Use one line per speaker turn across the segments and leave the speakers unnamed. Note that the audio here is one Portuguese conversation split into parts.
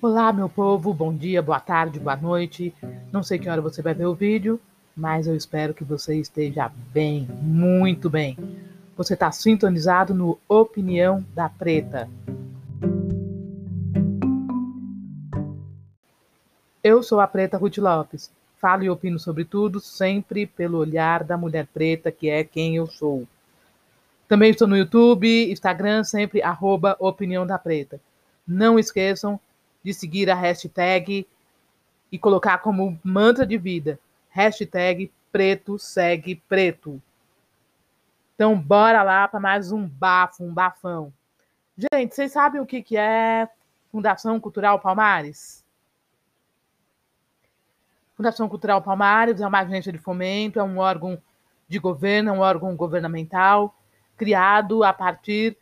Olá, meu povo, bom dia, boa tarde, boa noite. Não sei que hora você vai ver o vídeo, mas eu espero que você esteja bem, muito bem. Você está sintonizado no Opinião da Preta. Eu sou a Preta Ruth Lopes. Falo e opino sobre tudo, sempre pelo olhar da mulher preta, que é quem eu sou. Também estou no YouTube, Instagram, sempre arroba Opinião da Preta. Não esqueçam de seguir a hashtag e colocar como mantra de vida. Hashtag preto segue preto. Então, bora lá para mais um bafo, um bafão. Gente, vocês sabem o que, que é Fundação Cultural Palmares? Fundação Cultural Palmares é uma agência de fomento, é um órgão de governo, é um órgão governamental criado a partir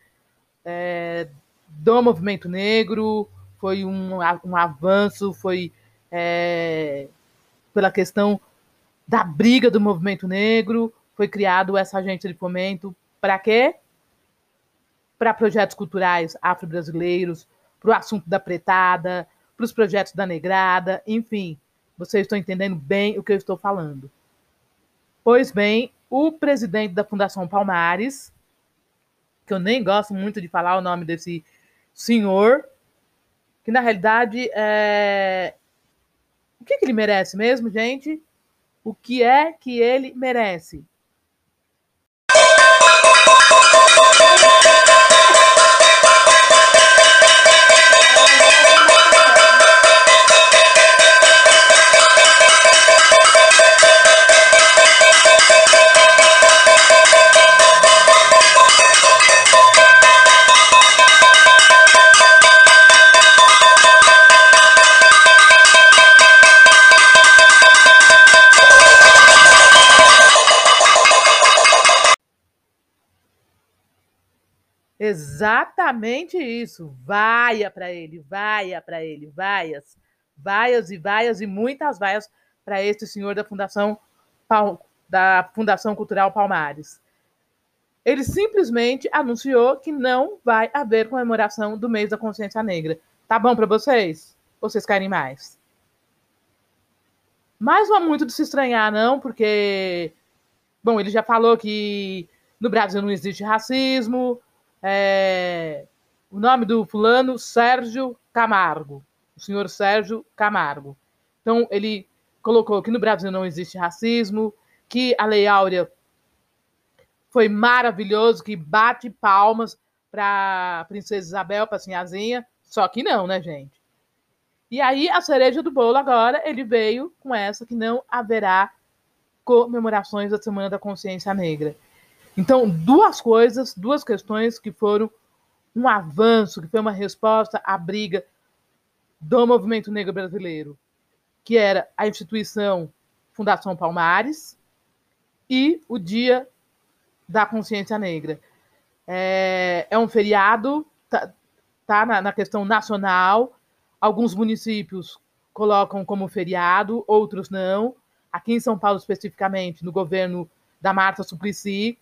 é, do movimento negro, foi um, um avanço, foi é, pela questão da briga do movimento negro, foi criado essa agência de fomento para quê? Para projetos culturais afro-brasileiros, para o assunto da pretada, para os projetos da negrada, enfim, vocês estão entendendo bem o que eu estou falando. Pois bem, o presidente da Fundação Palmares, que eu nem gosto muito de falar o nome desse senhor, que na realidade é. O que, que ele merece mesmo, gente? O que é que ele merece? Exatamente isso. Vaia para ele, vaia para ele, vaias, vaias e vaias e muitas vaias para este senhor da Fundação da Fundação Cultural Palmares. Ele simplesmente anunciou que não vai haver comemoração do mês da consciência negra. Tá bom para vocês? Vocês querem mais? Mas não há muito de se estranhar, não, porque, bom, ele já falou que no Brasil não existe racismo, é, o nome do fulano, Sérgio Camargo. O senhor Sérgio Camargo. Então, ele colocou que no Brasil não existe racismo, que a Lei Áurea foi maravilhoso, que bate palmas para a Princesa Isabel, para a Sinhazinha, só que não, né, gente? E aí, a cereja do bolo agora, ele veio com essa que não haverá comemorações da Semana da Consciência Negra. Então, duas coisas, duas questões que foram um avanço, que foi uma resposta à briga do movimento negro brasileiro, que era a instituição Fundação Palmares e o Dia da Consciência Negra. É, é um feriado, tá, tá na, na questão nacional. Alguns municípios colocam como feriado, outros não. Aqui em São Paulo, especificamente, no governo da Marta Suplicy,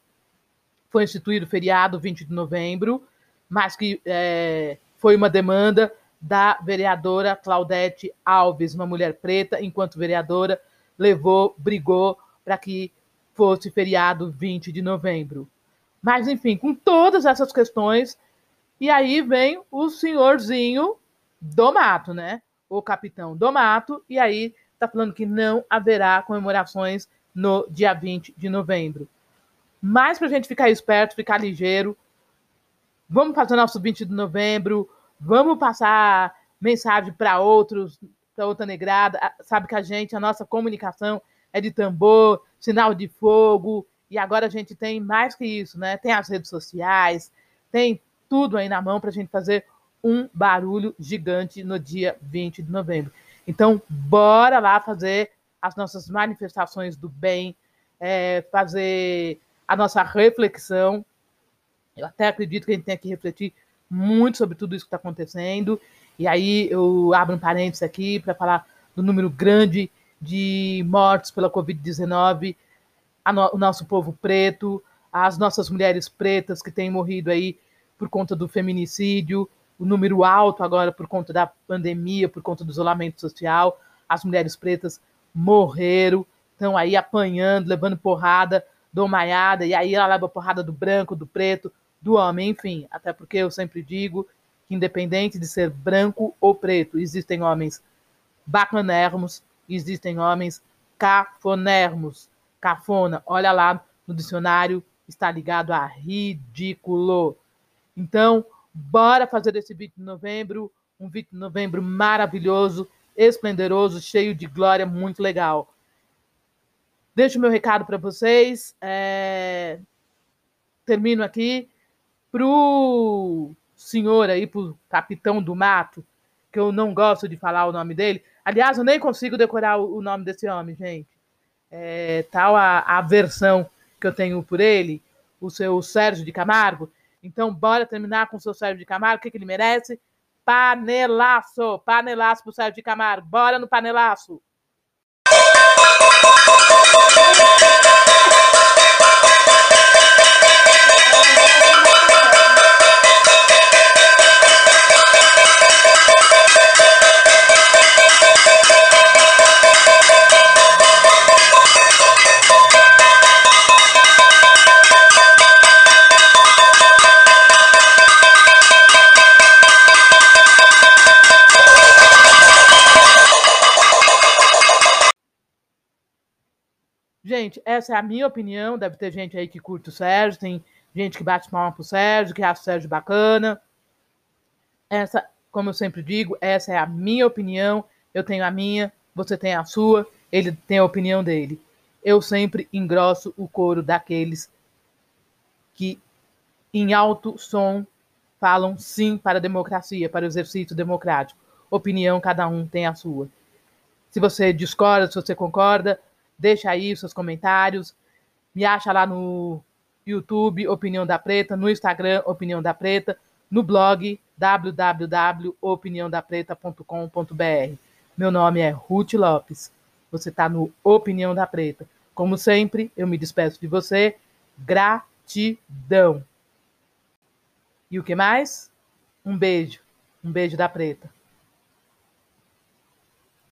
foi instituído feriado 20 de novembro, mas que é, foi uma demanda da vereadora Claudete Alves, uma mulher preta, enquanto vereadora, levou, brigou para que fosse feriado 20 de novembro. Mas, enfim, com todas essas questões, e aí vem o senhorzinho do mato, né? O capitão do mato, e aí está falando que não haverá comemorações no dia 20 de novembro. Mas para a gente ficar esperto, ficar ligeiro, vamos fazer nosso 20 de novembro, vamos passar mensagem para outros, para outra negrada. Sabe que a gente, a nossa comunicação é de tambor, sinal de fogo, e agora a gente tem mais que isso, né? Tem as redes sociais, tem tudo aí na mão para a gente fazer um barulho gigante no dia 20 de novembro. Então, bora lá fazer as nossas manifestações do bem, é, fazer a nossa reflexão. Eu até acredito que a gente tem que refletir muito sobre tudo isso que está acontecendo. E aí eu abro um parênteses aqui para falar do número grande de mortes pela Covid-19, no, o nosso povo preto, as nossas mulheres pretas que têm morrido aí por conta do feminicídio, o número alto agora por conta da pandemia, por conta do isolamento social. As mulheres pretas morreram, estão aí apanhando, levando porrada, domaiada, e aí ela leva porrada do branco, do preto, do homem, enfim. Até porque eu sempre digo que, independente de ser branco ou preto, existem homens bacanermos, existem homens cafonermos. Cafona, olha lá no dicionário, está ligado a ridículo. Então, bora fazer esse 20 de novembro, um 20 de novembro maravilhoso, esplendoroso, cheio de glória, muito legal. Deixo meu recado para vocês. É... Termino aqui. Pro senhor aí, pro capitão do mato, que eu não gosto de falar o nome dele. Aliás, eu nem consigo decorar o nome desse homem, gente. É, tal a, a versão que eu tenho por ele, o seu Sérgio de Camargo. Então, bora terminar com o seu Sérgio de Camargo. O que, que ele merece? Panelaço! Panelaço pro Sérgio de Camargo. Bora no panelaço! Gente, essa é a minha opinião. Deve ter gente aí que curte o Sérgio, tem gente que bate palma pro Sérgio, que acha o Sérgio bacana. Essa, como eu sempre digo, essa é a minha opinião. Eu tenho a minha, você tem a sua, ele tem a opinião dele. Eu sempre engrosso o coro daqueles que, em alto som, falam sim para a democracia, para o exercício democrático. Opinião, cada um tem a sua. Se você discorda, se você concorda, Deixa aí os seus comentários. Me acha lá no YouTube, Opinião da Preta, no Instagram, Opinião da Preta, no blog www.opiniãodapreta.com.br. Meu nome é Ruth Lopes. Você está no Opinião da Preta. Como sempre, eu me despeço de você. Gratidão. E o que mais? Um beijo. Um beijo da Preta.